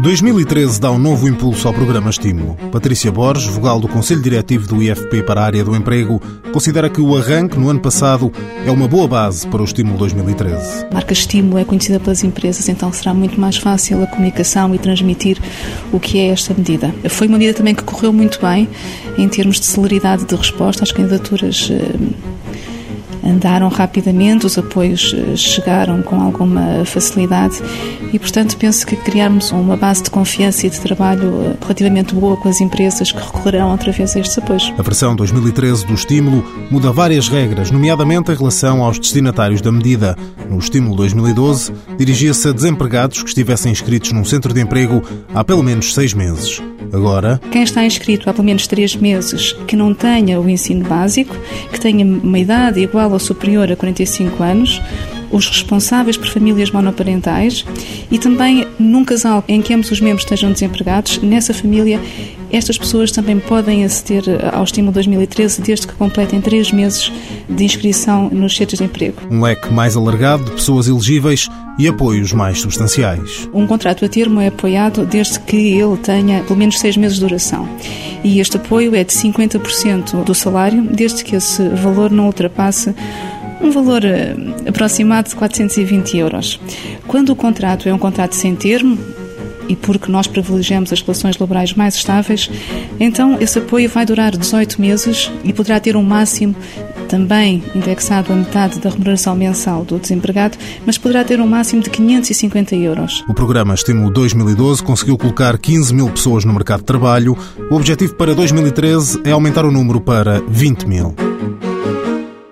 2013 dá um novo impulso ao programa Estímulo. Patrícia Borges, vogal do Conselho Diretivo do IFP para a área do emprego, considera que o arranque no ano passado é uma boa base para o Estímulo 2013. A marca Estímulo é conhecida pelas empresas, então será muito mais fácil a comunicação e transmitir o que é esta medida. Foi uma medida também que correu muito bem em termos de celeridade de resposta às candidaturas eh, andaram rapidamente, os apoios eh, chegaram com alguma facilidade e, portanto, penso que criarmos uma base de confiança e de trabalho eh, relativamente boa com as empresas que recorrerão outra vez a estes apoios. A versão 2013 do estímulo muda várias regras, nomeadamente em relação aos destinatários da medida. No estímulo 2012, dirigia-se a desempregados que estivessem inscritos num centro de emprego há pelo menos seis meses. Agora, quem está inscrito há pelo menos três meses que não tenha o ensino básico, que tenha uma idade igual ou superior a 45 anos, os responsáveis por famílias monoparentais e também num casal em que ambos os membros estejam desempregados, nessa família estas pessoas também podem aceder ao estímulo 2013 desde que completem três meses de inscrição nos centros de emprego. Um leque mais alargado de pessoas elegíveis e apoios mais substanciais. Um contrato a termo é apoiado desde que ele tenha pelo menos seis meses de duração. E este apoio é de 50% do salário, desde que esse valor não ultrapasse um valor eh, aproximado de 420 euros. Quando o contrato é um contrato sem termo, e porque nós privilegiamos as relações laborais mais estáveis, então esse apoio vai durar 18 meses e poderá ter um máximo também indexado a metade da remuneração mensal do desempregado, mas poderá ter um máximo de 550 euros. O programa Estímulo 2012 conseguiu colocar 15 mil pessoas no mercado de trabalho. O objetivo para 2013 é aumentar o número para 20 mil.